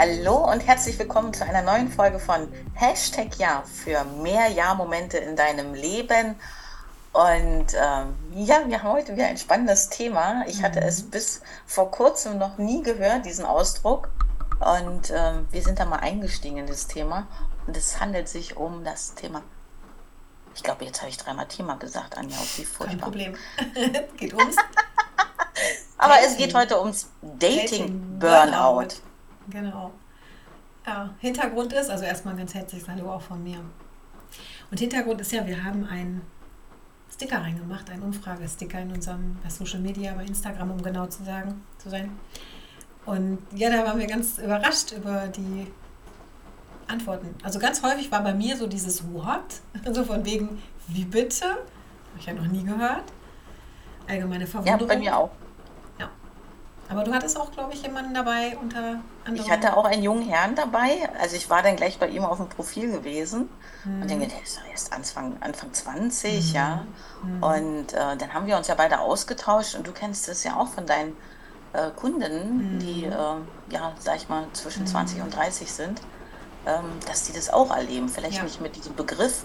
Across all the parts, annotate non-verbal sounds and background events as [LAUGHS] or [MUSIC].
Hallo und herzlich willkommen zu einer neuen Folge von Hashtag Ja für mehr Ja-Momente in deinem Leben. Und ähm, ja, wir haben heute wieder ein spannendes Thema. Ich hatte es mhm. bis vor kurzem noch nie gehört, diesen Ausdruck. Und ähm, wir sind da mal eingestiegen in das Thema. Und es handelt sich um das Thema. Ich glaube, jetzt habe ich dreimal Thema gesagt, Anja. Wie furchtbar. Kein Problem. [LAUGHS] geht ums. [LAUGHS] Aber Dating. es geht heute ums Dating, Dating. Genau. Ja, Hintergrund ist, also erstmal ganz herzliches Hallo auch von mir. Und Hintergrund ist ja, wir haben einen Sticker reingemacht, einen Umfragesticker in unserem bei Social Media, bei Instagram, um genau zu sagen, zu sein. Und ja, da waren wir ganz überrascht über die Antworten. Also ganz häufig war bei mir so dieses What, [LAUGHS] so von wegen, wie bitte? Habe ich ja noch nie gehört. Allgemeine Verwunderung. Ja, bei mir auch. Aber du hattest auch, glaube ich, jemanden dabei unter anderem. Ich hatte auch einen jungen Herrn dabei. Also ich war dann gleich bei ihm auf dem Profil gewesen hm. und denke, der ist doch erst Anfang, Anfang 20, hm. ja. Hm. Und äh, dann haben wir uns ja beide ausgetauscht und du kennst das ja auch von deinen äh, Kundinnen, die, hm. äh, ja, sag ich mal, zwischen 20 hm. und 30 sind ähm, dass die das auch erleben. Vielleicht ja. nicht mit diesem Begriff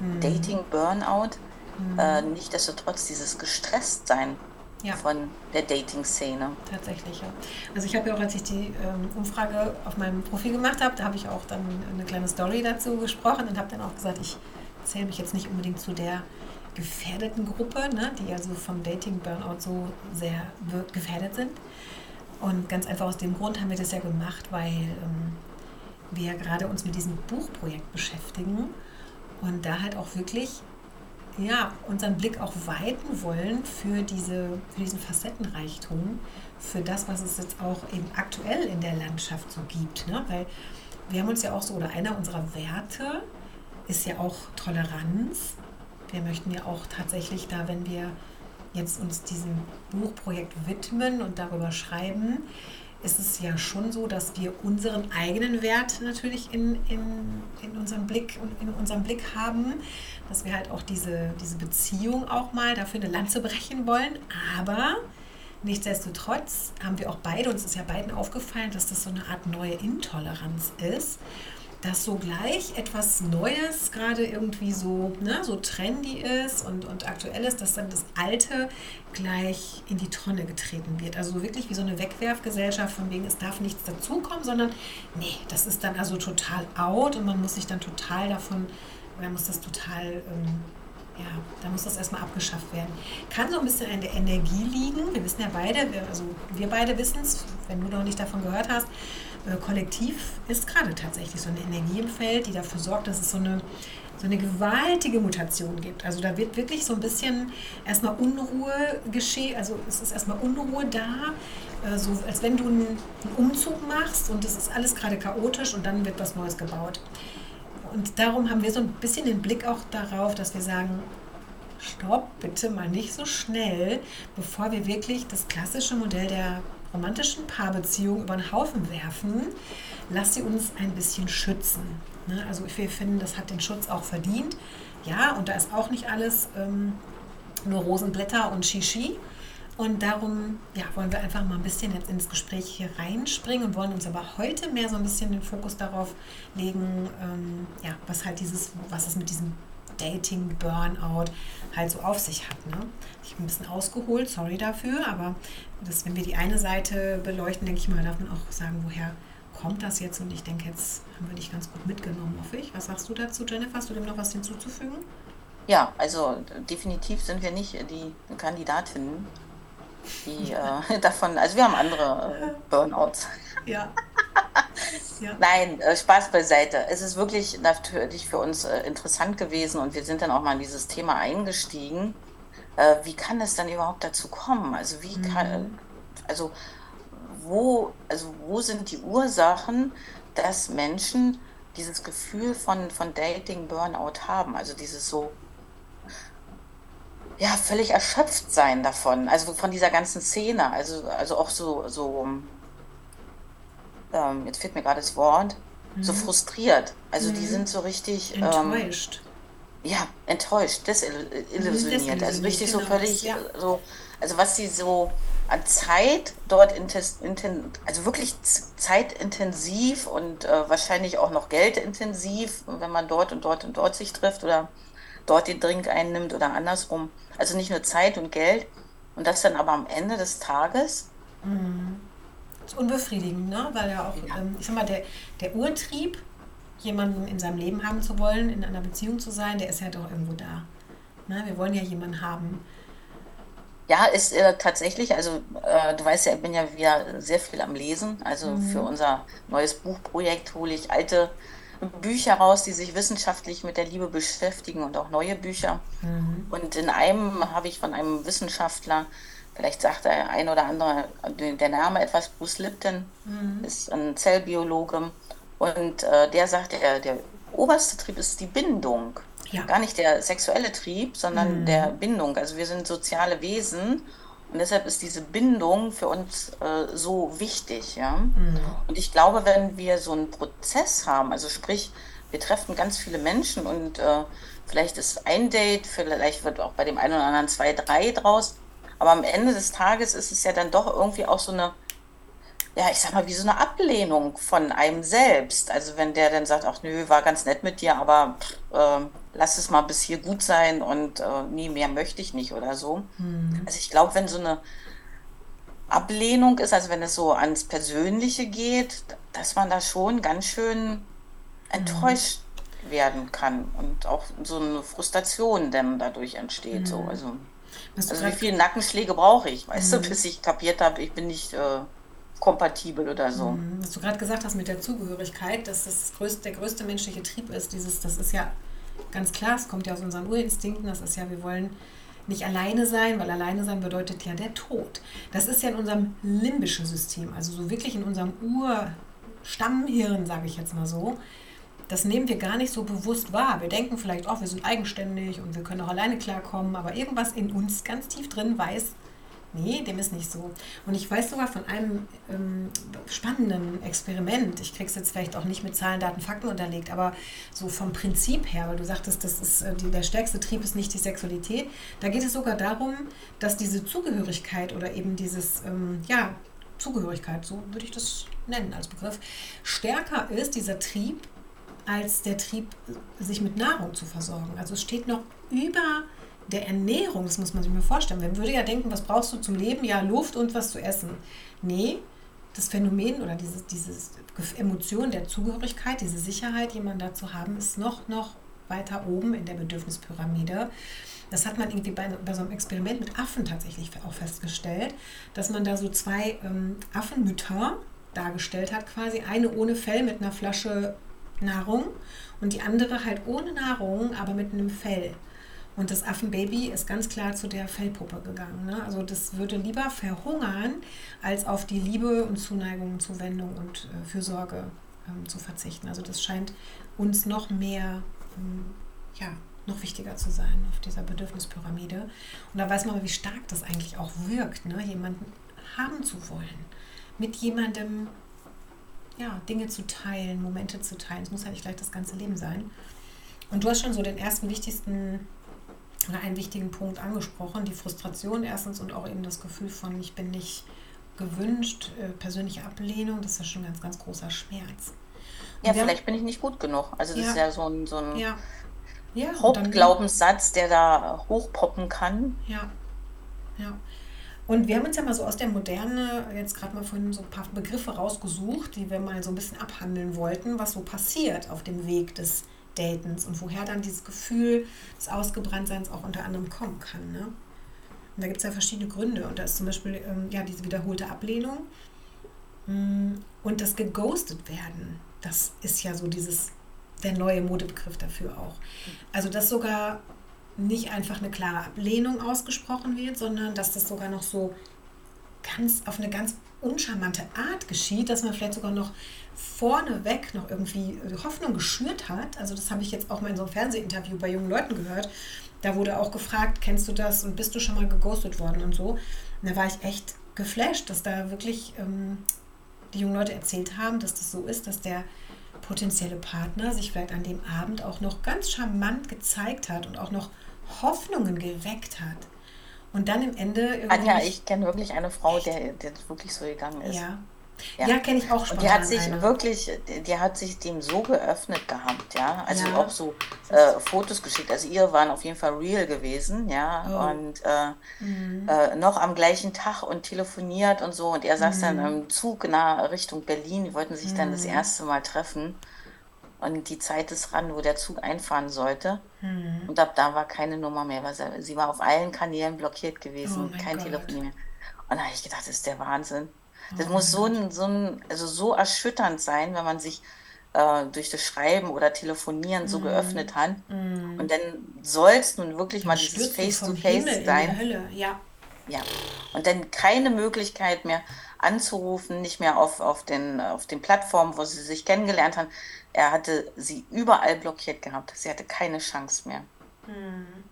mhm. Dating, Burnout, mhm. äh, nichtsdestotrotz dieses Gestresstsein ja. von der Dating-Szene. Tatsächlich, ja. Also ich habe ja auch, als ich die ähm, Umfrage auf meinem Profil gemacht habe, da habe ich auch dann eine kleine Story dazu gesprochen und habe dann auch gesagt, ich zähle mich jetzt nicht unbedingt zu der gefährdeten Gruppe, ne, die also vom Dating-Burnout so sehr gefährdet sind. Und ganz einfach aus dem Grund haben wir das ja gemacht, weil ähm, wir gerade uns mit diesem Buchprojekt beschäftigen und da halt auch wirklich ja, unseren Blick auch weiten wollen für, diese, für diesen Facettenreichtum, für das, was es jetzt auch eben aktuell in der Landschaft so gibt. Ne? Weil wir haben uns ja auch so, oder einer unserer Werte ist ja auch Toleranz. Wir möchten ja auch tatsächlich da, wenn wir jetzt uns diesem Buchprojekt widmen und darüber schreiben, ist es ja schon so, dass wir unseren eigenen Wert natürlich in, in, in, unserem Blick in unserem Blick haben, dass wir halt auch diese, diese Beziehung auch mal dafür eine Lanze brechen wollen. Aber nichtsdestotrotz haben wir auch beide, uns ist ja beiden aufgefallen, dass das so eine Art neue Intoleranz ist dass so gleich etwas Neues gerade irgendwie so, ne, so trendy ist und, und aktuell ist, dass dann das Alte gleich in die Tonne getreten wird. Also wirklich wie so eine Wegwerfgesellschaft, von wegen es darf nichts dazukommen, sondern nee, das ist dann also total out und man muss sich dann total davon, oder muss das total, ähm, ja, da muss das erstmal abgeschafft werden. Kann so ein bisschen an der Energie liegen. Wir wissen ja beide, wir, also wir beide wissen es, wenn du noch nicht davon gehört hast, Kollektiv ist gerade tatsächlich so eine Energie im Feld, die dafür sorgt, dass es so eine, so eine gewaltige Mutation gibt. Also da wird wirklich so ein bisschen erstmal Unruhe geschehen, also es ist erstmal Unruhe da, äh, so als wenn du einen, Umzug machst und es ist alles gerade chaotisch und dann wird was Neues gebaut. Und darum haben wir so ein bisschen den Blick auch darauf, dass wir sagen, stopp, bitte mal nicht so schnell, bevor wir wirklich das klassische Modell der romantischen Paarbeziehung über den Haufen werfen, lass sie uns ein bisschen schützen. Ne? Also wir finden, das hat den Schutz auch verdient. Ja, und da ist auch nicht alles ähm, nur Rosenblätter und Shishi. Und darum ja, wollen wir einfach mal ein bisschen jetzt ins Gespräch hier reinspringen und wollen uns aber heute mehr so ein bisschen den Fokus darauf legen, ähm, ja, was halt dieses, was es mit diesem Dating, Burnout halt so auf sich hat. Ne? Ich habe ein bisschen ausgeholt, sorry dafür, aber das, wenn wir die eine Seite beleuchten, denke ich mal, darf man auch sagen, woher kommt das jetzt? Und ich denke, jetzt haben wir dich ganz gut mitgenommen, hoffe ich. Was sagst du dazu, Jennifer? Hast du dem noch was hinzuzufügen? Ja, also definitiv sind wir nicht die Kandidatinnen, die äh, [LAUGHS] davon, also wir haben andere äh, Burnouts. Ja. [LAUGHS] ja. Nein, äh, Spaß beiseite. Es ist wirklich natürlich für uns äh, interessant gewesen und wir sind dann auch mal in dieses Thema eingestiegen. Äh, wie kann es dann überhaupt dazu kommen? Also wie kann, mhm. also wo, also wo sind die Ursachen, dass Menschen dieses Gefühl von, von Dating Burnout haben? Also dieses so ja, völlig erschöpft sein davon, also von dieser ganzen Szene, also, also auch so, so ähm, jetzt fehlt mir gerade das Wort, mhm. so frustriert. Also mhm. die sind so richtig. Ähm, enttäuscht. Ähm, ja, enttäuscht, desillusioniert. Mhm, also richtig genau. so völlig ja. so, also was sie so an Zeit dort, also wirklich zeitintensiv und äh, wahrscheinlich auch noch geldintensiv, wenn man dort und dort und dort sich trifft oder dort den Drink einnimmt oder andersrum. Also nicht nur Zeit und Geld. Und das dann aber am Ende des Tages. Mhm. Unbefriedigend, ne? Weil ja auch, ja. Ähm, ich sag mal, der, der Urtrieb, jemanden in seinem Leben haben zu wollen, in einer Beziehung zu sein, der ist ja doch irgendwo da. Ne? Wir wollen ja jemanden haben, ja, ist äh, tatsächlich, also äh, du weißt ja, ich bin ja wieder sehr viel am Lesen. Also mhm. für unser neues Buchprojekt hole ich alte Bücher raus, die sich wissenschaftlich mit der Liebe beschäftigen und auch neue Bücher. Mhm. Und in einem habe ich von einem Wissenschaftler, vielleicht sagt der ein oder andere der Name etwas, Bruce Lipton, mhm. ist ein Zellbiologe. Und äh, der sagt, der, der oberste Trieb ist die Bindung. Ja. Gar nicht der sexuelle Trieb, sondern mhm. der Bindung. Also wir sind soziale Wesen und deshalb ist diese Bindung für uns äh, so wichtig. Ja? Mhm. Und ich glaube, wenn wir so einen Prozess haben, also sprich, wir treffen ganz viele Menschen und äh, vielleicht ist ein Date, vielleicht wird auch bei dem einen oder anderen zwei, drei draus. Aber am Ende des Tages ist es ja dann doch irgendwie auch so eine ja, ich sag mal, wie so eine Ablehnung von einem selbst. Also wenn der dann sagt, ach nö, war ganz nett mit dir, aber äh, lass es mal bis hier gut sein und äh, nie mehr möchte ich nicht oder so. Mhm. Also ich glaube, wenn so eine Ablehnung ist, also wenn es so ans Persönliche geht, dass man da schon ganz schön enttäuscht mhm. werden kann und auch so eine Frustration dann dadurch entsteht. Mhm. So. Also, also wie viele Nackenschläge brauche ich, weißt du, mhm. bis ich kapiert habe, ich bin nicht äh, kompatibel oder so. Mhm. Was du gerade gesagt hast mit der Zugehörigkeit, dass das größte, der größte menschliche Trieb ist, dieses, das ist ja ganz klar, es kommt ja aus unseren Urinstinkten, das ist ja, wir wollen nicht alleine sein, weil alleine sein bedeutet ja der Tod. Das ist ja in unserem limbischen System, also so wirklich in unserem Urstammhirn, sage ich jetzt mal so. Das nehmen wir gar nicht so bewusst wahr. Wir denken vielleicht, oh, wir sind eigenständig und wir können auch alleine klarkommen, aber irgendwas in uns ganz tief drin weiß, Nee, dem ist nicht so. Und ich weiß sogar von einem ähm, spannenden Experiment, ich kriege es jetzt vielleicht auch nicht mit Zahlen, Daten, Fakten unterlegt, aber so vom Prinzip her, weil du sagtest, das ist, äh, die, der stärkste Trieb ist nicht die Sexualität, da geht es sogar darum, dass diese Zugehörigkeit oder eben dieses, ähm, ja, Zugehörigkeit, so würde ich das nennen als Begriff, stärker ist, dieser Trieb, als der Trieb, sich mit Nahrung zu versorgen. Also es steht noch über der Ernährung, das muss man sich mal vorstellen. Man würde ja denken, was brauchst du zum Leben? Ja, Luft und was zu essen. Nee, das Phänomen oder diese, diese Emotion der Zugehörigkeit, diese Sicherheit, jemanden da zu haben, ist noch, noch weiter oben in der Bedürfnispyramide. Das hat man irgendwie bei, bei so einem Experiment mit Affen tatsächlich auch festgestellt, dass man da so zwei ähm, Affenmütter dargestellt hat, quasi eine ohne Fell mit einer Flasche Nahrung und die andere halt ohne Nahrung, aber mit einem Fell. Und das Affenbaby ist ganz klar zu der Fellpuppe gegangen. Ne? Also das würde lieber verhungern, als auf die Liebe und Zuneigung, Zuwendung und äh, Fürsorge ähm, zu verzichten. Also das scheint uns noch mehr, ähm, ja, noch wichtiger zu sein auf dieser Bedürfnispyramide. Und da weiß man, wie stark das eigentlich auch wirkt, ne? jemanden haben zu wollen, mit jemandem ja, Dinge zu teilen, Momente zu teilen. Es muss ja nicht gleich das ganze Leben sein. Und du hast schon so den ersten wichtigsten oder einen wichtigen Punkt angesprochen, die Frustration erstens und auch eben das Gefühl von, ich bin nicht gewünscht, äh, persönliche Ablehnung, das ist ja schon ein ganz, ganz großer Schmerz. Und ja, vielleicht bin ich nicht gut genug. Also das ja, ist ja so ein, so ein ja. Ja, Hauptglaubenssatz, der da hochpoppen kann. Ja, ja. Und wir haben uns ja mal so aus der Moderne jetzt gerade mal von so ein paar Begriffe rausgesucht, die wir mal so ein bisschen abhandeln wollten, was so passiert auf dem Weg des Datens und woher dann dieses Gefühl des Ausgebranntseins auch unter anderem kommen kann. Ne? Und da gibt es ja verschiedene Gründe. Und da ist zum Beispiel ähm, ja, diese wiederholte Ablehnung mm, und das geghostet werden. Das ist ja so dieses, der neue Modebegriff dafür auch. Also, dass sogar nicht einfach eine klare Ablehnung ausgesprochen wird, sondern dass das sogar noch so ganz auf eine ganz uncharmante Art geschieht, dass man vielleicht sogar noch vorneweg noch irgendwie Hoffnung geschürt hat. Also das habe ich jetzt auch mal in so einem Fernsehinterview bei jungen Leuten gehört. Da wurde auch gefragt, kennst du das und bist du schon mal geghostet worden und so. Und da war ich echt geflasht, dass da wirklich ähm, die jungen Leute erzählt haben, dass das so ist, dass der potenzielle Partner sich vielleicht an dem Abend auch noch ganz charmant gezeigt hat und auch noch Hoffnungen geweckt hat. Und dann im Ende. Anja, ich kenne wirklich eine Frau, der, der wirklich so gegangen ist. Ja. Ja, ja kenne ich auch schon. Die hat sich eine. wirklich, die hat sich dem so geöffnet gehabt, ja. Also ja. auch so äh, Fotos geschickt. Also ihr waren auf jeden Fall real gewesen, ja. Oh. Und äh, mhm. äh, noch am gleichen Tag und telefoniert und so. Und er saß mhm. dann im Zug nach Richtung Berlin. Die wollten sich mhm. dann das mhm. erste Mal treffen. Und die Zeit ist ran, wo der Zug einfahren sollte. Mhm. Und ab da war keine Nummer mehr. Weil sie, war auf allen Kanälen blockiert gewesen, oh kein Telefon mehr. Und da habe ich gedacht, das ist der Wahnsinn. Das oh muss so ein, so ein, also so erschütternd sein, wenn man sich äh, durch das Schreiben oder Telefonieren so mm. geöffnet hat. Mm. Und dann soll es nun wirklich mal dieses Face-to-Face -face sein. Ja. ja. Und dann keine Möglichkeit mehr anzurufen, nicht mehr auf, auf, den, auf den Plattformen, wo sie sich kennengelernt haben. Er hatte sie überall blockiert gehabt. Sie hatte keine Chance mehr. Mm.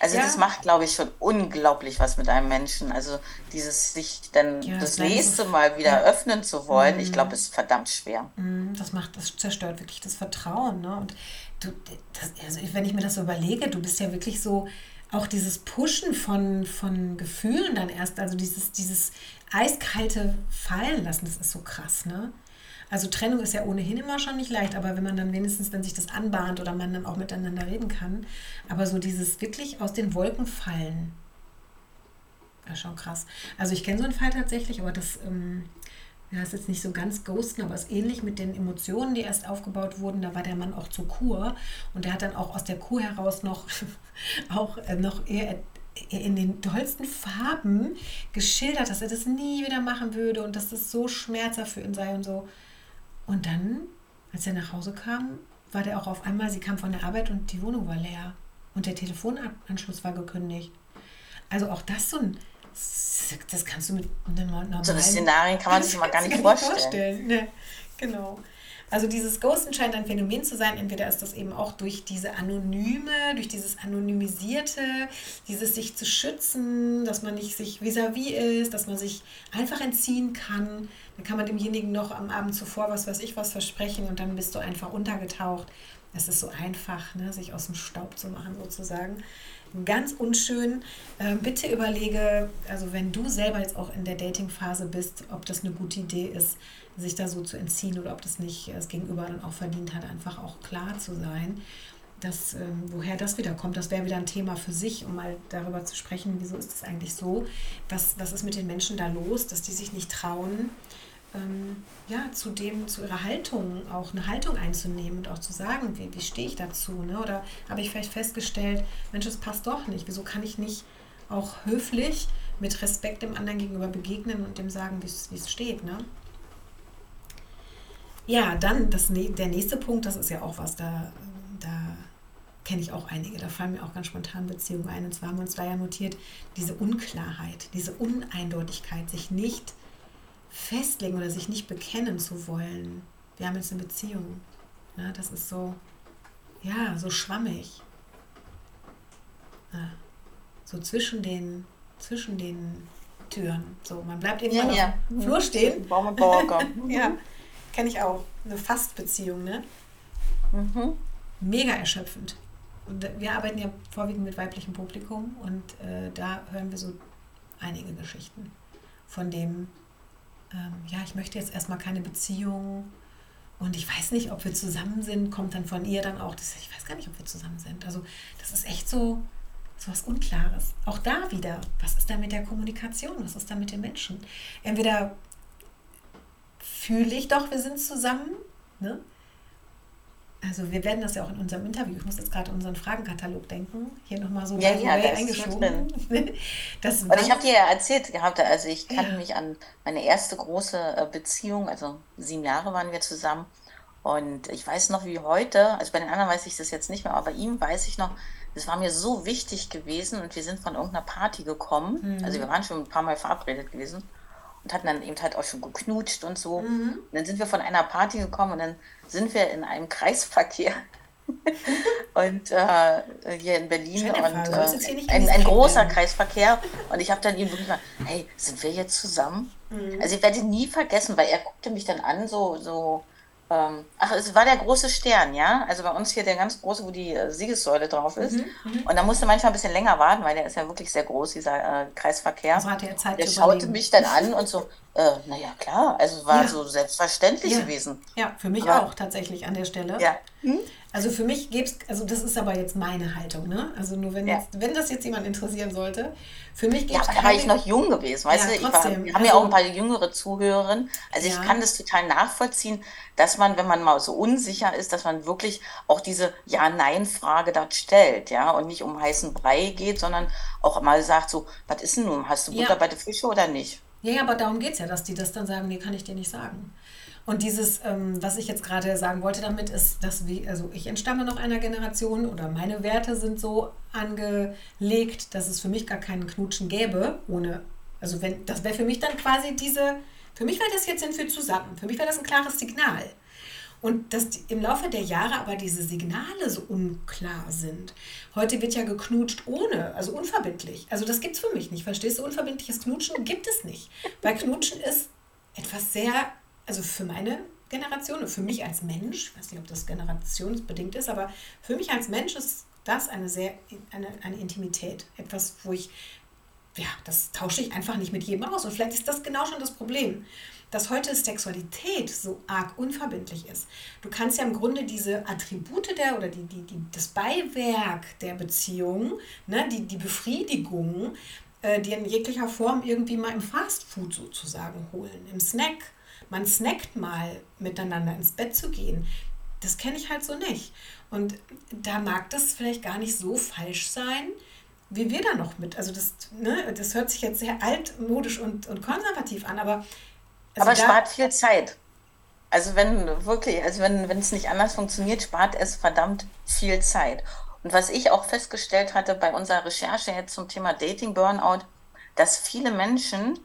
Also ja. das macht, glaube ich, schon unglaublich was mit einem Menschen. Also dieses sich dann ja, das, das nächste Mal wieder ja. öffnen zu wollen, mhm. ich glaube, ist verdammt schwer. Mhm, das macht, das zerstört wirklich das Vertrauen. Ne? Und du, das, also wenn ich mir das so überlege, du bist ja wirklich so auch dieses Pushen von, von Gefühlen dann erst, also dieses, dieses eiskalte Fallen lassen, das ist so krass, ne? Also Trennung ist ja ohnehin immer schon nicht leicht, aber wenn man dann wenigstens dann sich das anbahnt oder man dann auch miteinander reden kann. Aber so dieses wirklich aus den Wolken fallen, ja schon krass. Also ich kenne so einen Fall tatsächlich, aber das ähm, ja, ist jetzt nicht so ganz ghosten, aber es ist ähnlich mit den Emotionen, die erst aufgebaut wurden. Da war der Mann auch zur Kur und der hat dann auch aus der Kur heraus noch, [LAUGHS] auch äh, noch eher in den tollsten Farben geschildert, dass er das nie wieder machen würde und dass das so schmerzhaft für ihn sei und so. Und dann, als er nach Hause kam, war der auch auf einmal, sie kam von der Arbeit und die Wohnung war leer. Und der Telefonanschluss war gekündigt. Also auch das so ein, das kannst du mit einem normalen... So eine Szenarien kann man sich [LAUGHS] mal gar nicht vorstellen. vorstellen. Ne? Genau. Also dieses Ghosten scheint ein Phänomen zu sein. Entweder ist das eben auch durch diese Anonyme, durch dieses Anonymisierte, dieses sich zu schützen, dass man nicht sich vis-à-vis -vis ist, dass man sich einfach entziehen kann. Dann kann man demjenigen noch am Abend zuvor was weiß ich was versprechen und dann bist du einfach untergetaucht. Es ist so einfach, ne, sich aus dem Staub zu machen sozusagen. Ganz unschön. Äh, bitte überlege, also wenn du selber jetzt auch in der Dating-Phase bist, ob das eine gute Idee ist, sich da so zu entziehen oder ob das nicht das Gegenüber dann auch verdient hat, einfach auch klar zu sein, dass, ähm, woher das wieder kommt. Das wäre wieder ein Thema für sich, um mal darüber zu sprechen, wieso ist das eigentlich so, was, was ist mit den Menschen da los, dass die sich nicht trauen, ähm, ja, zu dem, zu ihrer Haltung auch eine Haltung einzunehmen und auch zu sagen, wie, wie stehe ich dazu, ne? oder habe ich vielleicht festgestellt, Mensch, das passt doch nicht, wieso kann ich nicht auch höflich mit Respekt dem anderen gegenüber begegnen und dem sagen, wie es steht, ne? Ja, dann das, der nächste Punkt, das ist ja auch was, da, da kenne ich auch einige, da fallen mir auch ganz spontan Beziehungen ein. Und zwar haben wir uns da ja notiert, diese Unklarheit, diese Uneindeutigkeit, sich nicht festlegen oder sich nicht bekennen zu wollen. Wir haben jetzt eine Beziehung. Ne? Das ist so, ja, so schwammig. Ja, so zwischen den, zwischen den Türen. So, man bleibt eben ja, ja. auf dem Flur stehen. [LAUGHS] ja. Kenne ich auch. Eine Fastbeziehung, ne? Mhm. Mega erschöpfend. Und wir arbeiten ja vorwiegend mit weiblichem Publikum und äh, da hören wir so einige Geschichten von dem, ähm, ja, ich möchte jetzt erstmal keine Beziehung und ich weiß nicht, ob wir zusammen sind, kommt dann von ihr dann auch, das, ich weiß gar nicht, ob wir zusammen sind. Also das ist echt so, so was Unklares. Auch da wieder, was ist da mit der Kommunikation, was ist da mit den Menschen? Entweder fühle ich doch, wir sind zusammen. Ne? Also wir werden das ja auch in unserem Interview, ich muss jetzt gerade unseren Fragenkatalog denken, hier nochmal so ja, ja, eingeschoben. [LAUGHS] das Und ich habe dir ja erzählt gehabt, also ich kann ja. mich an meine erste große äh, Beziehung, also sieben Jahre waren wir zusammen. Und ich weiß noch wie heute, also bei den anderen weiß ich das jetzt nicht mehr, aber bei ihm weiß ich noch, es war mir so wichtig gewesen und wir sind von irgendeiner Party gekommen. Mhm. Also wir waren schon ein paar Mal verabredet gewesen und hatten dann eben halt auch schon geknutscht und so. Mhm. Und dann sind wir von einer Party gekommen und dann sind wir in einem Kreisverkehr. [LAUGHS] und äh, hier in Berlin und äh, ein, ein großer Kreisverkehr und ich habe dann ihm wirklich mal, hey, sind wir jetzt zusammen? Mhm. Also ich werde ihn nie vergessen, weil er guckte mich dann an, so, so Ähm, ach, es war der große Stern, ja? Also bei uns hier der ganz große, wo die äh, Siegessäule drauf ist. Mhm, mhm. und da musste manchmal ein bisschen länger warten, weil der ist ja wirklich sehr groß, dieser äh, Kreisverkehr. Also hatte er Zeit der schaute mich dann an und so, äh, naja, klar, also es war ja. so selbstverständlich ja. gewesen. Ja, für mich Aber, auch tatsächlich an der Stelle. Ja. Hm? Also für mich gäbe es, also das ist aber jetzt meine Haltung, ne? Also nur wenn, ja. jetzt, wenn das jetzt jemand interessieren sollte, für mich gäbe es. Ja, da war ich noch jung gewesen, weißt ja, du? Trotzdem. War, wir haben also, ja auch ein paar jüngere Zuhörerinnen. Also ich kann das total nachvollziehen, dass man, wenn man mal so unsicher ist, dass man wirklich auch diese Ja-Nein-Frage dort stellt, ja, und nicht um heißen Brei geht, sondern auch mal sagt so, was ist denn nun? Hast du Butter bei den Fische oder nicht? Ja, ja, aber darum geht es ja, dass die das dann sagen, nee, kann ich dir nicht sagen. Und dieses, ähm, was ich jetzt gerade sagen wollte damit, ist, dass wir, also ich entstamme noch einer Generation oder meine Werte sind so angelegt, dass es für mich gar keinen Knutschen gäbe, ohne, also wenn, das wäre für mich dann quasi diese, für mich wäre das jetzt sind wir zusammen, für mich wäre das ein klares Signal. Und dass im Laufe der Jahre aber diese Signale so unklar sind. Heute wird ja geknutscht ohne, also unverbindlich. Also das gibt es für mich nicht. Verstehst du? Unverbindliches Knutschen gibt es nicht. Weil Knutschen ist etwas sehr also für meine Generation und für mich als Mensch, ich weiß nicht, ob das generationsbedingt ist, aber für mich als Mensch ist das eine sehr, eine, eine Intimität. Etwas, wo ich, ja, das tausche ich einfach nicht mit jedem aus. Und vielleicht ist das genau schon das Problem, dass heute Sexualität so arg unverbindlich ist. Du kannst ja im Grunde diese Attribute der oder die, die, die, das Beiwerk der Beziehung, ne, die, die Befriedigung, äh, die in jeglicher Form irgendwie mal im Fastfood sozusagen holen, im Snack man snackt mal miteinander ins Bett zu gehen, das kenne ich halt so nicht. Und da mag das vielleicht gar nicht so falsch sein, wie wir da noch mit. Also das, ne, das hört sich jetzt sehr altmodisch und, und konservativ an, aber. Also aber spart viel Zeit. Also wenn wirklich, also wenn, es nicht anders funktioniert, spart es verdammt viel Zeit. Und was ich auch festgestellt hatte bei unserer Recherche jetzt zum Thema Dating Burnout, dass viele Menschen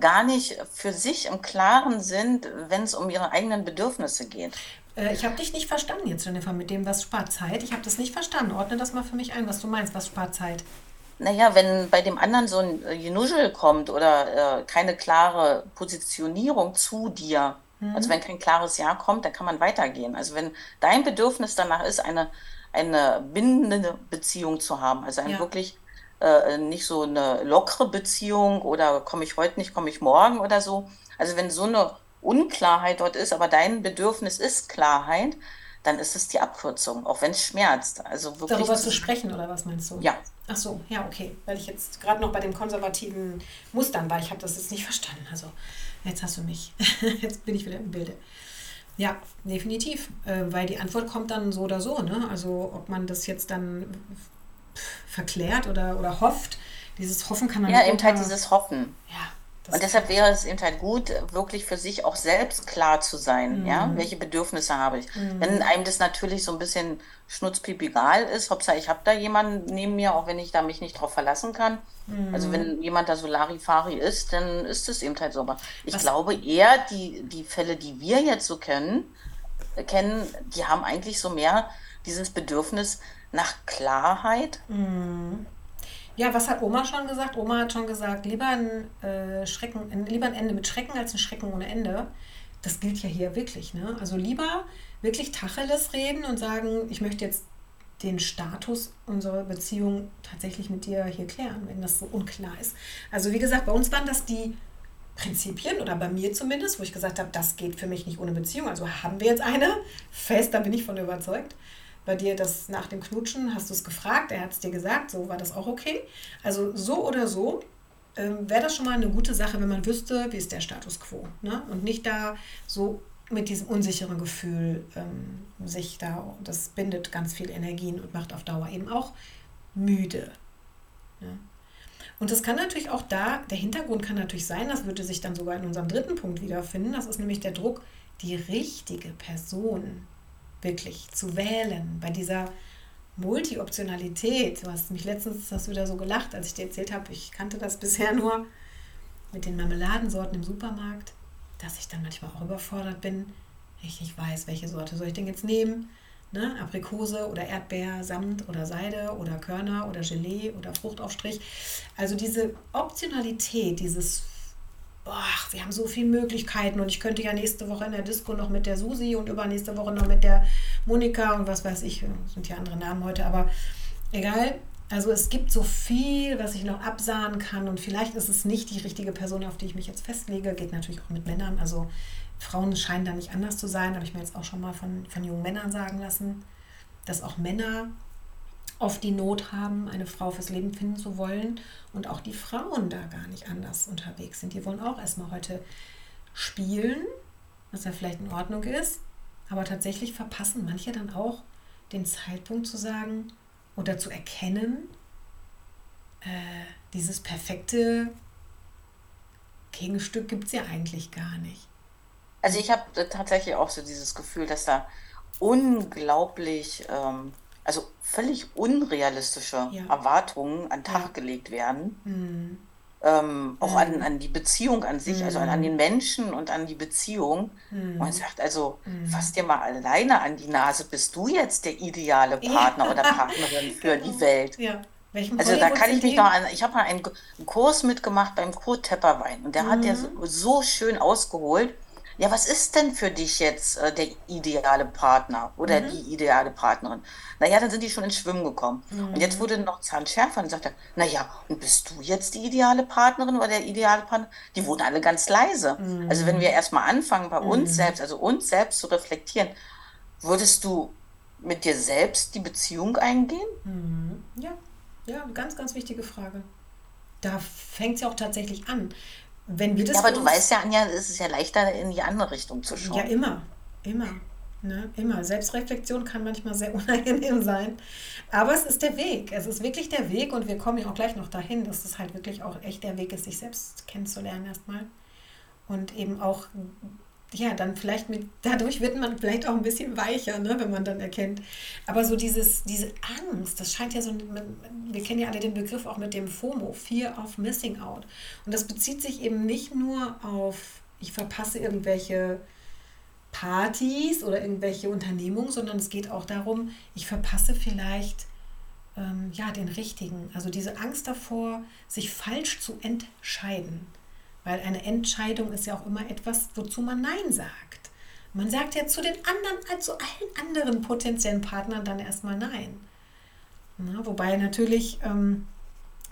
gar nicht für sich im Klaren sind, wenn es um ihre eigenen Bedürfnisse geht. Äh, ich habe dich nicht verstanden jetzt, Jennifer, mit dem, was spart Zeit. Ich habe das nicht verstanden. Ordne das mal für mich ein, was du meinst, was spart Zeit. Naja, wenn bei dem anderen so ein äh, Genuschel kommt oder äh, keine klare Positionierung zu dir, mhm. also wenn kein klares Ja kommt, dann kann man weitergehen. Also wenn dein Bedürfnis danach ist, eine, eine bindende Beziehung zu haben, also ein ja. wirklich äh, nicht so eine lockere Beziehung oder komme ich heute nicht, komme ich morgen oder so. Also wenn so eine Unklarheit dort ist, aber dein Bedürfnis ist Klarheit, dann ist es die Abkürzung, auch wenn es schmerzt. Also wirklich Darüber zu sprechen oder was meinst du? Ja. Ach so, ja, okay. Weil ich jetzt gerade noch bei den konservativen Mustern war. Ich habe das jetzt nicht verstanden. Also jetzt hast du mich. [LAUGHS] jetzt bin ich wieder im Bilde. Ja, definitiv. Äh, weil die Antwort kommt dann so oder so. Ne? Also ob man das jetzt dann verklärt oder, oder hofft. Dieses Hoffen kann man Ja, eben halt dieses Hoffen. Ja. Und deshalb wäre es eben halt gut, wirklich für sich auch selbst klar zu sein, mhm. ja, welche Bedürfnisse habe ich. Mhm. Wenn einem das natürlich so ein bisschen schnutzpiep egal ist, Hauptsache ich habe da jemanden neben mir, auch wenn ich da mich nicht drauf verlassen kann. Mhm. Also wenn jemand da so Larifari ist, dann ist es eben halt so. Aber ich Was? glaube eher, die, die Fälle, die wir jetzt so kennen, kennen, die haben eigentlich so mehr dieses Bedürfnis, nach Klarheit. Mhm. Ja, was hat Oma schon gesagt? Oma hat schon gesagt, lieber ein, äh, Schrecken, lieber ein Ende mit Schrecken als ein Schrecken ohne Ende. Das gilt ja hier wirklich. Ne? Also lieber wirklich Tacheles reden und sagen, ich möchte jetzt den Status unserer Beziehung tatsächlich mit dir hier klären, wenn das so unklar ist. Also wie gesagt, bei uns waren das die Prinzipien oder bei mir zumindest, wo ich gesagt habe, das geht für mich nicht ohne Beziehung. Also haben wir jetzt eine fest, da bin ich von überzeugt bei dir das nach dem Knutschen, hast du es gefragt, er hat es dir gesagt, so war das auch okay. Also so oder so ähm, wäre das schon mal eine gute Sache, wenn man wüsste, wie ist der Status quo. Ne? Und nicht da so mit diesem unsicheren Gefühl ähm, sich da, das bindet ganz viel Energien und macht auf Dauer eben auch müde. Ne? Und das kann natürlich auch da, der Hintergrund kann natürlich sein, das würde sich dann sogar in unserem dritten Punkt wiederfinden, das ist nämlich der Druck, die richtige Person wirklich zu wählen, bei dieser Multi-Optionalität. Du hast mich letztens hast wieder so gelacht, als ich dir erzählt habe, ich kannte das [LAUGHS] bisher nur mit den Marmeladensorten im Supermarkt, dass ich dann manchmal auch überfordert bin. Ich nicht weiß, welche Sorte soll ich denn jetzt nehmen? Ne? Aprikose oder Erdbeer, Samt oder Seide oder Körner oder Gelee oder Fruchtaufstrich. Also diese Optionalität, dieses boah, wir haben so viele Möglichkeiten und ich könnte ja nächste Woche in der Disco noch mit der Susi und übernächste Woche noch mit der Monika und was weiß ich, sind ja andere Namen heute, aber egal. Also es gibt so viel, was ich noch absahen kann und vielleicht ist es nicht die richtige Person, auf die ich mich jetzt festlege. Geht natürlich auch mit Männern. Also Frauen scheinen da nicht anders zu sein, habe ich mir jetzt auch schon mal von, von jungen Männern sagen lassen, dass auch Männer oft die Not haben, eine Frau fürs Leben finden zu wollen und auch die Frauen da gar nicht anders unterwegs sind. Die wollen auch erstmal heute spielen, was ja vielleicht in Ordnung ist, aber tatsächlich verpassen manche dann auch den Zeitpunkt zu sagen oder zu erkennen, äh, dieses perfekte Gegenstück gibt es ja eigentlich gar nicht. Also ich habe tatsächlich auch so dieses Gefühl, dass da unglaublich ähm, also völlig unrealistische ja. Erwartungen an den Tag ja. gelegt werden. Mhm. Ähm, auch mhm. an, an die Beziehung an sich, mhm. also an, an, den Menschen und an die Beziehung. Mhm. Man sagt also, mhm. fass dir mal alleine an die Nase, bist du jetzt der ideale Partner ja. oder [LAUGHS] Partnerin für genau. die Welt. Ja. also da kann ich mich noch an, ich habe mal einen, einen, Kurs mitgemacht beim Kurt Tepperwein und der hat ja so, mhm. so schön ausgeholt, ja, was ist denn für dich jetzt äh, der ideale Partner oder mhm. die ideale Partnerin? Naja, dann sind die schon ins Schwimmen gekommen. Mhm. Und jetzt wurde noch zahnschärfer und sagte, naja, und bist du jetzt die ideale Partnerin oder der ideale Partner? Die wurden alle ganz leise. Mhm. Also wenn wir erstmal anfangen, bei uns mhm. selbst, also uns selbst zu reflektieren, würdest du mit dir selbst die Beziehung eingehen? Mhm. Ja, ja, ganz, ganz wichtige Frage. Da fängt es ja auch tatsächlich an wenn wir das. Ja, aber du weißt ja, Anja, es ist ja leichter, in die andere Richtung zu schauen. Ja, immer. Immer. Ne? Immer. Selbstreflexion kann manchmal sehr [LAUGHS] unangenehm sein. Aber es ist der Weg. Es ist wirklich der Weg und wir kommen ja auch gleich noch dahin, dass es halt wirklich auch echt der Weg ist, sich selbst kennenzulernen erstmal. Und eben auch ja, dann vielleicht mit, dadurch wird man vielleicht auch ein bisschen weicher, ne, wenn man dann erkennt. Aber so dieses, diese Angst, das scheint ja so, wir kennen ja alle den Begriff auch mit dem FOMO, Fear of Missing Out. Und das bezieht sich eben nicht nur auf, ich verpasse irgendwelche Partys oder irgendwelche Unternehmungen, sondern es geht auch darum, ich verpasse vielleicht ähm, ja, den richtigen. Also diese Angst davor, sich falsch zu entscheiden. Weil eine Entscheidung ist ja auch immer etwas, wozu man Nein sagt. Man sagt ja zu den anderen, also allen anderen potenziellen Partnern dann erstmal Nein. Na, wobei natürlich ähm,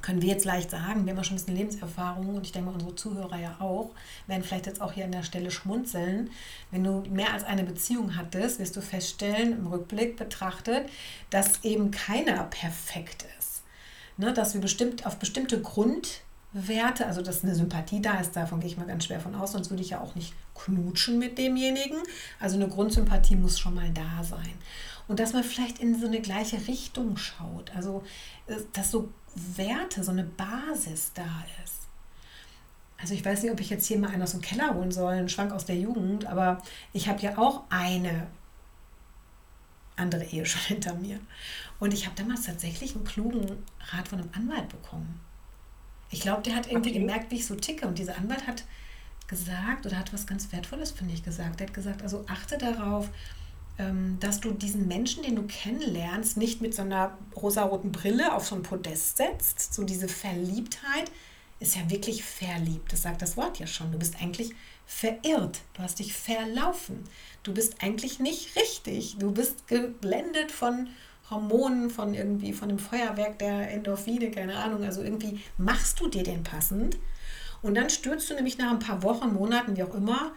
können wir jetzt leicht sagen, wir haben ja schon ein bisschen Lebenserfahrung und ich denke unsere Zuhörer ja auch, werden vielleicht jetzt auch hier an der Stelle schmunzeln. Wenn du mehr als eine Beziehung hattest, wirst du feststellen, im Rückblick betrachtet, dass eben keiner perfekt ist. Ne, dass wir bestimmt auf bestimmte Grund Werte, also dass eine Sympathie da ist, davon gehe ich mal ganz schwer von aus, sonst würde ich ja auch nicht knutschen mit demjenigen. Also eine Grundsympathie muss schon mal da sein. Und dass man vielleicht in so eine gleiche Richtung schaut, also dass so Werte, so eine Basis da ist. Also ich weiß nicht, ob ich jetzt hier mal einen aus dem Keller holen soll, einen Schwank aus der Jugend, aber ich habe ja auch eine andere Ehe schon hinter mir. Und ich habe damals tatsächlich einen klugen Rat von einem Anwalt bekommen. Ich glaube, der hat irgendwie okay. gemerkt, wie ich so ticke. Und dieser Anwalt hat gesagt, oder hat was ganz Wertvolles, finde ich, gesagt. Der hat gesagt, also achte darauf, ähm, dass du diesen Menschen, den du kennenlernst, nicht mit so einer rosaroten Brille auf so ein Podest setzt. So diese Verliebtheit ist ja wirklich verliebt. Das sagt das Wort ja schon. Du bist eigentlich verirrt. Du hast dich verlaufen. Du bist eigentlich nicht richtig. Du bist geblendet von Hormonen, von irgendwie, von dem Feuerwerk der Endorphine, keine Ahnung. Also irgendwie machst du dir den passend. Und dann stürzt du nämlich nach ein paar Wochen, Monaten, wie auch immer,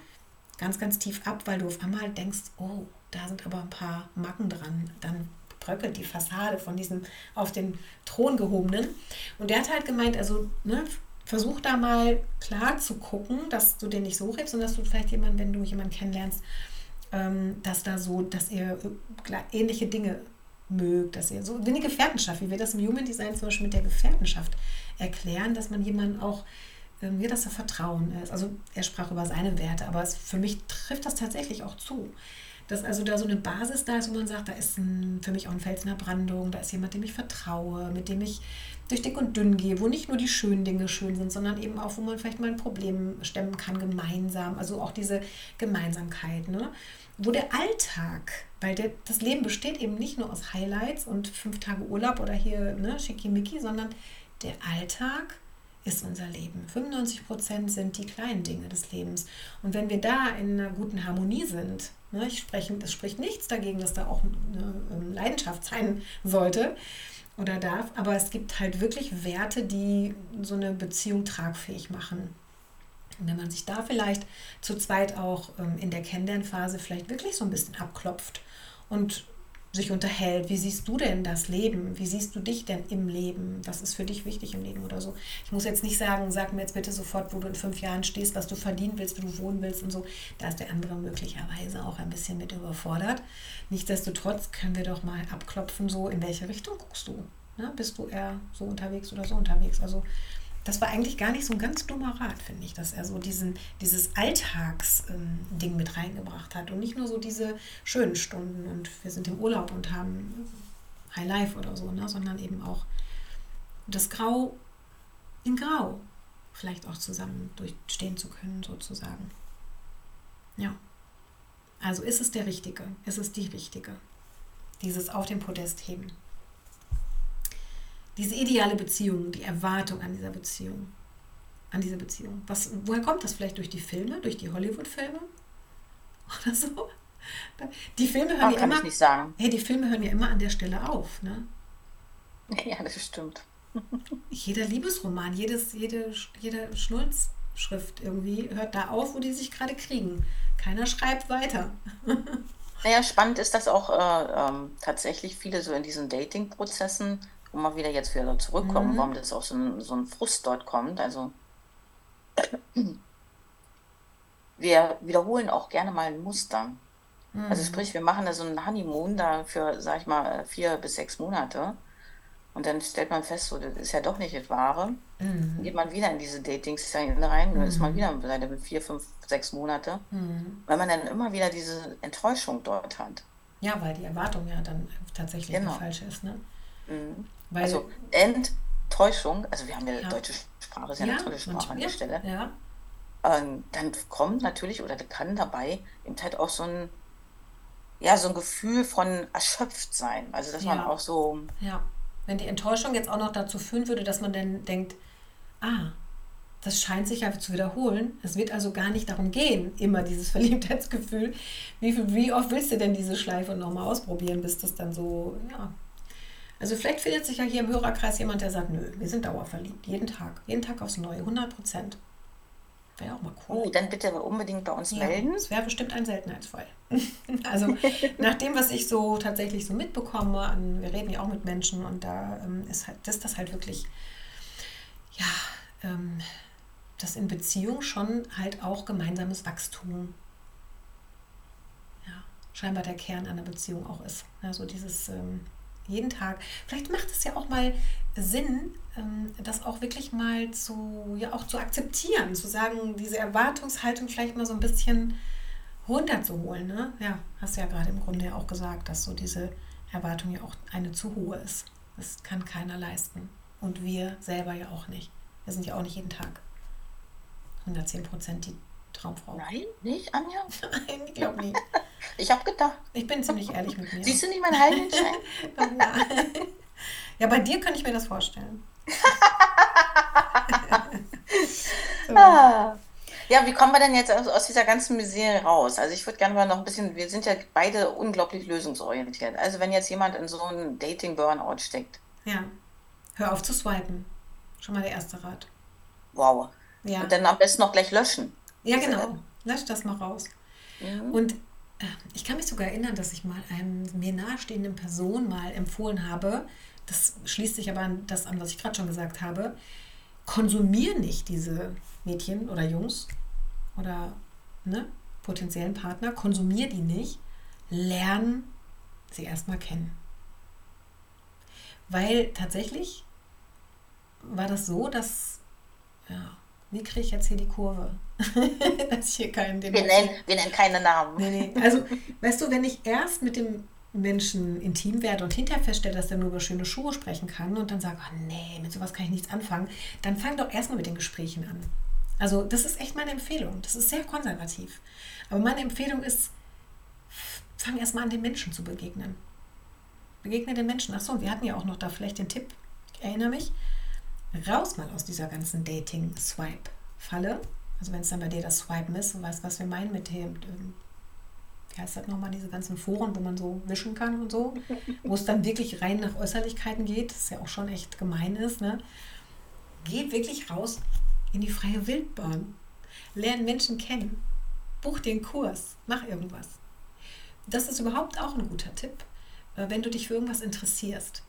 ganz, ganz tief ab, weil du auf einmal denkst, oh, da sind aber ein paar Macken dran. Dann bröckelt die Fassade von diesem auf den Thron gehobenen. Und der hat halt gemeint, also, ne, versuch da mal klar zu gucken, dass du den nicht so hebst und dass du vielleicht jemanden, wenn du jemanden kennenlernst, ähm, dass da so, dass ihr ähnliche Dinge mögt, dass ihr so eine Gefährtenschaft, wie wir das im Human Design zum Beispiel mit der Gefährtenschaft erklären, dass man jemanden auch, ähm, ja, dass er Vertrauen ist. Also er sprach über seine Werte, aber es, für mich trifft das tatsächlich auch zu. Dass also da so eine Basis da ist, wo man sagt, da ist ein, für mich auch ein Fels in der Brandung, da ist jemand, dem ich vertraue, mit dem ich durch dick und dünn gehe, wo nicht nur die schönen Dinge schön sind, sondern eben auch, wo man vielleicht mal ein Problem stemmen kann, gemeinsam. Also auch diese Gemeinsamkeit, ne? Wo der Alltag, weil der, das Leben besteht eben nicht nur aus Highlights und fünf Tage Urlaub oder hier ne, schickimicki, sondern der Alltag ist unser Leben. 95 Prozent sind die kleinen Dinge des Lebens. Und wenn wir da in einer guten Harmonie sind, ne, ich spreche, es spricht nichts dagegen, dass da auch eine ähm, Leidenschaft sein sollte oder darf, aber es gibt halt wirklich Werte, die so eine Beziehung tragfähig machen. Und wenn man sich da vielleicht zu zweit auch ähm, in der Kennenlernphase vielleicht wirklich so ein bisschen abklopft und sich unterhält. Wie siehst du denn das Leben? Wie siehst du dich denn im Leben? Was ist für dich wichtig im Leben oder so? Ich muss jetzt nicht sagen, sag mir jetzt bitte sofort, wo du in fünf Jahren stehst, was du verdienen willst, wo du wohnen willst und so. Da ist der andere möglicherweise auch ein bisschen mit überfordert. Nichtsdestotrotz können wir doch mal abklopfen, so in welche Richtung guckst du? Ne? Bist du eher so unterwegs oder so unterwegs? Also das war eigentlich gar nicht so ein ganz dummer Rat, finde ich, dass er so diesen, dieses Alltagsding ähm, mit reingebracht hat und nicht nur so diese schönen Stunden und wir sind im Urlaub und haben High Life oder so, ne, sondern eben auch das Grau in Grau vielleicht auch zusammen durchstehen zu können, sozusagen. Ja. Also ist es der Richtige? Ist es die Richtige? Dieses auf dem Podest heben diese ideale Beziehung, die Erwartung an dieser Beziehung, an diese Beziehung. Was, woher kommt das? Vielleicht durch die Filme, durch die Hollywood-Filme [LAUGHS] oder so? Die Filme hören ja immer. nicht sagen. Hey, die Filme hören ja immer an der Stelle auf, ne? [LAUGHS] Ja, das stimmt. Jeder Liebesroman, jedes, jede, jede Schnulzschrift irgendwie hört da auf, wo die sich gerade kriegen. Keiner schreibt weiter. [LAUGHS] Naja, spannend ist, dass auch äh, ähm, tatsächlich viele so in diesen Dating-Prozessen um mal wieder jetzt wieder zurückkommen, mhm. warum das auch so ein, so ein Frust dort kommt. Also [CLEARS THROAT] wir wiederholen auch gerne mal ein Muster. Mhm. Also sprich, wir machen da so einen Honeymoon da für, sag ich mal, vier bis sechs Monate. Und dann stellt man fest, so, das ist ja doch nicht das Wahre. Mhm. Dann geht man wieder in diese Dating-Szene rein, dann ist man mhm. wieder seine vier, fünf, sechs Monate, mhm. weil man dann immer wieder diese Enttäuschung dort hat. Ja, weil die Erwartung ja dann tatsächlich genau. falsch ist, ne? Mhm. Weil, also Enttäuschung, also wir haben ja, ja. deutsche Sprache, ist ja, ja eine tolle Sprache an der Stelle. Ja. Ähm, dann kommt natürlich oder kann dabei eben halt auch so ein, ja, so ein Gefühl von erschöpft sein. Also dass man auch so. Ja. Wenn die Enttäuschung jetzt auch noch dazu führen würde, dass man dann denkt, ah, das scheint sich ja zu wiederholen. Es wird also gar nicht darum gehen, immer dieses [LAUGHS] Verliebtheitsgefühl. Wie, wie oft willst du denn diese Schleife nochmal ausprobieren, bis das dann so, ja, also vielleicht findet sich ja hier im Hörerkreis jemand, der sagt, nö, wir sind dauerverliebt, jeden Tag, jeden Tag aufs Neue, 100 Prozent. Wäre auch mal cool. Oh, dann bitte unbedingt bei uns ja, melden. Das wäre bestimmt ein Seltenheitsfall. [LAUGHS] also nach dem, was ich so tatsächlich so mitbekomme, an, wir reden ja auch mit Menschen und da ähm, ist, halt, ist das halt wirklich, ja, ähm, dass in Beziehung schon halt auch gemeinsames Wachstum ja, scheinbar der Kern einer Beziehung auch ist. Also dieses ähm, jeden Tag. Vielleicht macht es ja auch mal Sinn, ähm, das auch wirklich mal zu, ja, auch zu akzeptieren, zu sagen, diese Erwartungshaltung vielleicht mal so ein bisschen runterzuholen. Ne? Ja, hast du ja gerade im Grunde ja auch gesagt, dass so diese Erwartung ja auch eine zu hohe ist. Das kann keiner leisten. Und wir selber ja auch nicht. Wir sind ja auch nicht jeden Tag 110 Prozent die Traumfrau. Nein, nicht, Anja? [LAUGHS] Nein, ich glaube nicht. [LAUGHS] Ich habe gedacht. Ich bin ziemlich ehrlich mit mir. Siehst du nicht mein Heiligenschein? [LAUGHS] ja, bei dir könnte ich mir das vorstellen. so. ah. Ja, wie kommen wir denn jetzt aus, aus dieser ganzen Misere raus? Also ich würde gerne mal noch ein bisschen, wir sind ja beide unglaublich lösungsorientiert. Also wenn jetzt jemand in so einem Dating-Burnout steckt. Ja, hör auf zu swipen. Schon mal der erste Rat. Wow. Ja. Und dann am besten noch gleich löschen. Ja, genau. Lösch das mal raus. Mhm. Und äh, ich kann mich sogar erinnern, dass ich mal einem mir nahestehenden Person mal empfohlen habe, das schließt sich aber an das an, was ich gerade schon gesagt habe, konsumier nicht diese Mädchen oder Jungs oder ne, potenziellen Partner, konsumier die nicht, lern sie erstmal kennen. Weil tatsächlich war das so, dass ja, wie kriege ich jetzt hier die Kurve? [LAUGHS] Dass ich hier keinen wir nennen, wir nennen keine Namen. Nee, nee. Also, weißt du, wenn ich erst mit dem Menschen intim werde und hinterher feststelle, dass der nur über schöne Schuhe sprechen kann und dann sage, oh nee, mit sowas kann ich nichts anfangen, dann fang doch erstmal mit den Gesprächen an. Also, das ist echt meine Empfehlung. Das ist sehr konservativ. Aber meine Empfehlung ist, fang erstmal an, den Menschen zu begegnen. Begegne den Menschen. Achso, wir hatten ja auch noch da vielleicht den Tipp, ich erinnere mich, raus mal aus dieser ganzen Dating-Swipe-Falle. Also wenn es dann bei dir das Swipen ist, du weißt, was wir meinen mit dem, ähm, wie heißt das nochmal, diese ganzen Foren, wo man so wischen kann und so, wo es dann wirklich rein nach Äußerlichkeiten geht, das ja auch schon echt gemein ist, ne? Geh wirklich raus in die freie Wildbahn. Lern Menschen kennen. Buch den Kurs. Mach irgendwas. Das ist überhaupt auch ein guter Tipp, äh, wenn du dich für irgendwas interessierst.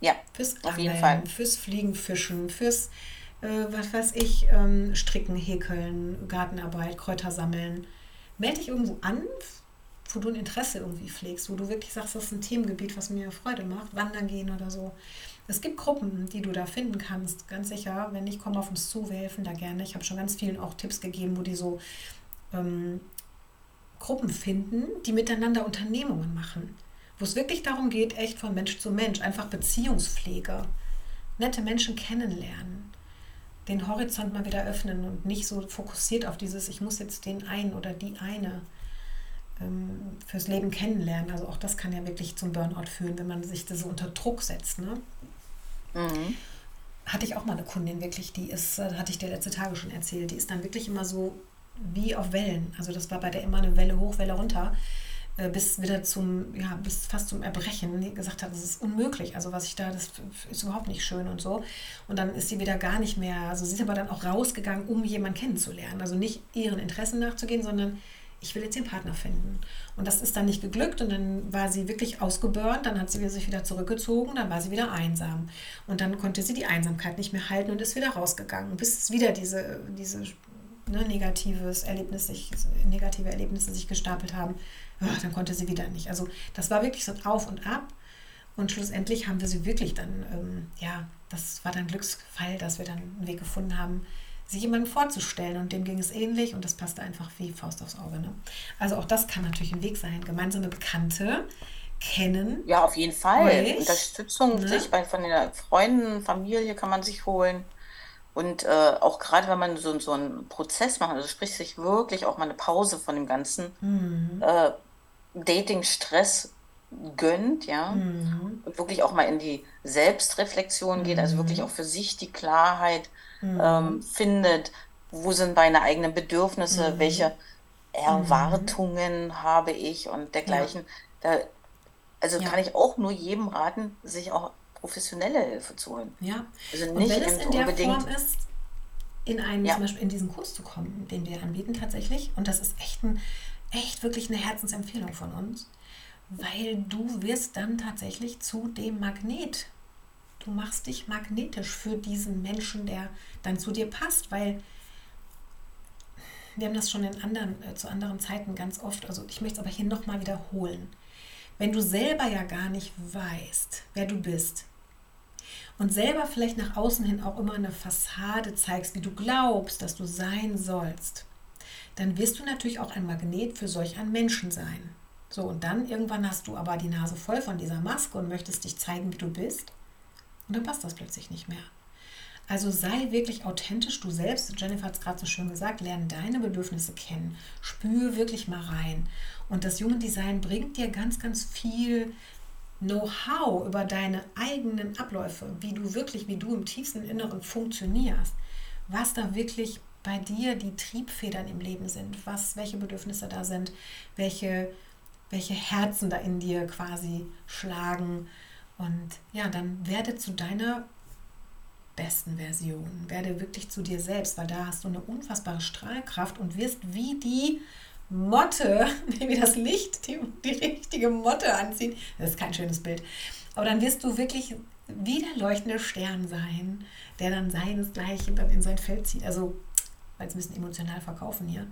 Ja, Fürs auf jeden Angeln, Fall. fürs Fliegen, Fischen, fürs, äh, was weiß ich, ähm, Stricken, Häkeln, Gartenarbeit, Kräuter sammeln. Melde dich irgendwo an, wo du ein Interesse irgendwie pflegst, wo du wirklich sagst, das ist ein Themengebiet, was mir Freude macht, wandern gehen oder so. Es gibt Gruppen, die du da finden kannst, ganz sicher. Wenn nicht, komm auf uns zu, wir helfen da gerne. Ich habe schon ganz vielen auch Tipps gegeben, wo die so ähm, Gruppen finden, die miteinander Unternehmungen machen. Wo es wirklich darum geht, echt von Mensch zu Mensch, einfach Beziehungspflege, nette Menschen kennenlernen, den Horizont mal wieder öffnen und nicht so fokussiert auf dieses, ich muss jetzt den einen oder die eine ähm, fürs Leben kennenlernen. Also auch das kann ja wirklich zum Burnout führen, wenn man sich das so unter Druck setzt. Ne? Mhm. hatte ich auch mal eine Kundin wirklich, die ist, äh, hatte ich dir letzte Tage schon erzählt, die ist dann wirklich immer so wie auf Wellen. Also das war bei der immer eine Welle hoch, Welle runter, bis wieder zum, ja, bis fast zum Erbrechen, gesagt hat, das ist unmöglich. Also was ich da, das ist überhaupt nicht schön und so. Und dann ist sie wieder gar nicht mehr, also sie ist aber dann auch rausgegangen, um jemanden kennenzulernen. Also nicht ihren Interessen nachzugehen, sondern ich will jetzt den Partner finden. Und das ist dann nicht geglückt und dann war sie wirklich ausgeburnt, dann hat sie sich wieder zurückgezogen, dann war sie wieder einsam. Und dann konnte sie die Einsamkeit nicht mehr halten und ist wieder rausgegangen, bis es wieder diese, diese ne, negatives Erlebnis sich, negative Erlebnisse sich gestapelt haben. Ja, dann konnte sie wieder nicht. Also das war wirklich so ein Auf und Ab. Und schlussendlich haben wir sie wirklich dann, ähm, ja, das war dann Glücksfall, dass wir dann einen Weg gefunden haben, sich jemandem vorzustellen. Und dem ging es ähnlich und das passte einfach wie Faust aufs Auge. Ne? Also auch das kann natürlich ein Weg sein. Gemeinsame Bekannte kennen. Ja, auf jeden Fall. Euch, Unterstützung ne? sich bei, von den Freunden, Familie kann man sich holen. Und äh, auch gerade wenn man so, so einen Prozess macht, also sprich sich wirklich auch mal eine Pause von dem ganzen Mhm. äh, Dating-Stress gönnt, ja, Mhm. und wirklich auch mal in die Selbstreflexion geht, also wirklich auch für sich die Klarheit ähm, findet, wo sind meine eigenen Bedürfnisse, welche Erwartungen habe ich und dergleichen. Da, also Ja. kann ich auch nur jedem raten, sich auch professionelle Hilfe zu holen. Ja. Also Und nicht wenn es in der unbedingt. Form ist, in einen, Ja. zum Beispiel in diesen Kurs zu kommen, den wir anbieten tatsächlich, und das ist echt, ein, echt wirklich eine Herzensempfehlung von uns, weil du wirst dann tatsächlich zu dem Magnet. Du machst dich magnetisch für diesen Menschen, der dann zu dir passt, weil wir haben das schon in anderen, äh, zu anderen Zeiten ganz oft, also ich möchte es aber hier nochmal wiederholen. Wenn du selber ja gar nicht weißt, wer du bist, und selber vielleicht nach außen hin auch immer eine Fassade zeigst, wie du glaubst, dass du sein sollst, dann wirst du natürlich auch ein Magnet für solch einen Menschen sein. So, und dann irgendwann hast du aber die Nase voll von dieser Maske und möchtest dich zeigen, wie du bist. Und dann passt das plötzlich nicht mehr. Also sei wirklich authentisch du selbst. Jennifer hat es gerade so schön gesagt, lerne deine Bedürfnisse kennen. Spüre wirklich mal rein. Und das Human Design bringt dir ganz, ganz viel Know-how über deine eigenen Abläufe, wie du wirklich, wie du im tiefsten Inneren funktionierst, was da wirklich bei dir die Triebfedern im Leben sind, was, welche Bedürfnisse da sind, welche, welche Herzen da in dir quasi schlagen. Und ja, dann werde zu deiner besten Version, werde wirklich zu dir selbst, weil da hast du eine unfassbare Strahlkraft und wirst wie die Motte, [LAUGHS] wie das Licht, die, die richtige Motte anziehen. Das ist kein schönes Bild. Aber dann wirst du wirklich wie der leuchtende Stern sein, der dann seinesgleichen dann in sein Feld zieht. Also, weil es ein bisschen emotional verkaufen hier.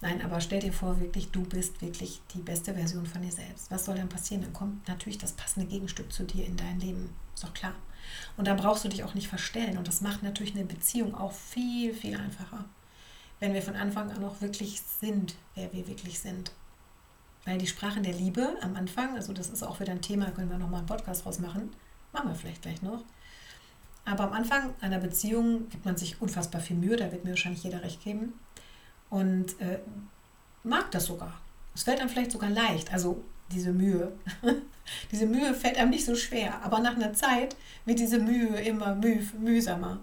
Nein, aber stell dir vor, wirklich, du bist wirklich die beste Version von dir selbst. Was soll dann passieren? Dann kommt natürlich das passende Gegenstück zu dir in dein Leben. Ist doch klar. Und da brauchst du dich auch nicht verstellen. Und das macht natürlich eine Beziehung auch viel, viel einfacher wenn wir von Anfang an auch wirklich sind, wer wir wirklich sind. Weil die Sprachen der Liebe am Anfang, also das ist auch wieder ein Thema, können wir nochmal einen Podcast draus machen, machen wir vielleicht gleich noch. Aber am Anfang einer Beziehung gibt man sich unfassbar viel Mühe, da wird mir wahrscheinlich jeder recht geben. Und äh, mag das sogar. Es fällt einem vielleicht sogar leicht. Also diese Mühe. [LAUGHS] diese Mühe fällt einem nicht so schwer, aber nach einer Zeit wird diese Mühe immer müh mühsamer.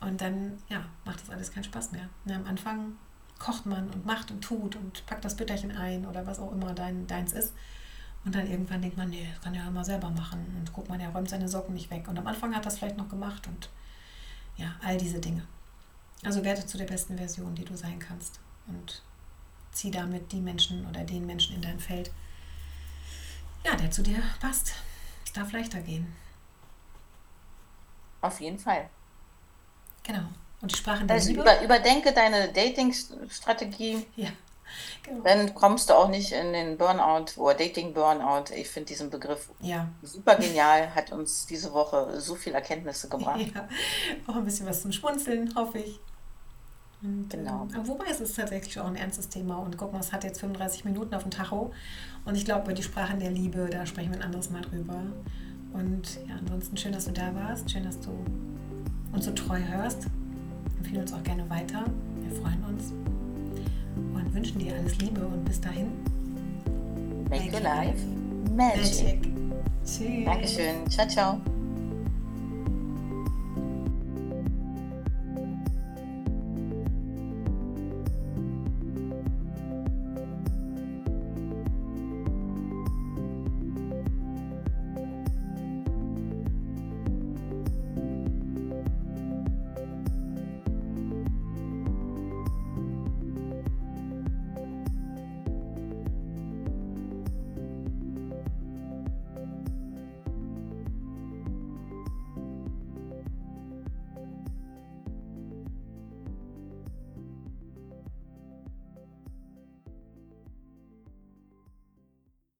Und dann, ja, macht das alles keinen Spaß mehr. Und am Anfang kocht man und macht und tut und packt das Bütterchen ein oder was auch immer dein, deins ist. Und dann irgendwann denkt man, nee, das kann ja immer selber machen. Und guckt man, er räumt seine Socken nicht weg. Und am Anfang hat das vielleicht noch gemacht und ja, all diese Dinge. Also werde zu der besten Version, die du sein kannst. Und zieh damit die Menschen oder den Menschen in dein Feld, ja, der zu dir passt. Es darf leichter gehen. Auf jeden Fall. Genau. Und die Sprachen der Also Liebe. über, überdenke deine Dating-Strategie. Ja, genau. Dann kommst du auch nicht in den Burnout oder Dating-Burnout. Ich finde diesen Begriff Ja, super genial, hat uns diese Woche so viele Erkenntnisse gebracht. ja. Auch ein bisschen was zum Schmunzeln, hoffe ich. Und, Genau. ähm, wobei es ist tatsächlich auch ein ernstes Thema. Und guck mal, es hat jetzt 35 Minuten auf dem Tacho. Und ich glaube, über die Sprachen der Liebe, da sprechen wir ein anderes Mal drüber. Und ja, ansonsten schön, dass du da warst. Schön, dass du uns so treu hörst. Empfehle uns auch gerne weiter. Wir freuen uns. Und wünschen dir alles Liebe und bis dahin. Make your life magic. Tschüss. Dankeschön. Ciao, ciao.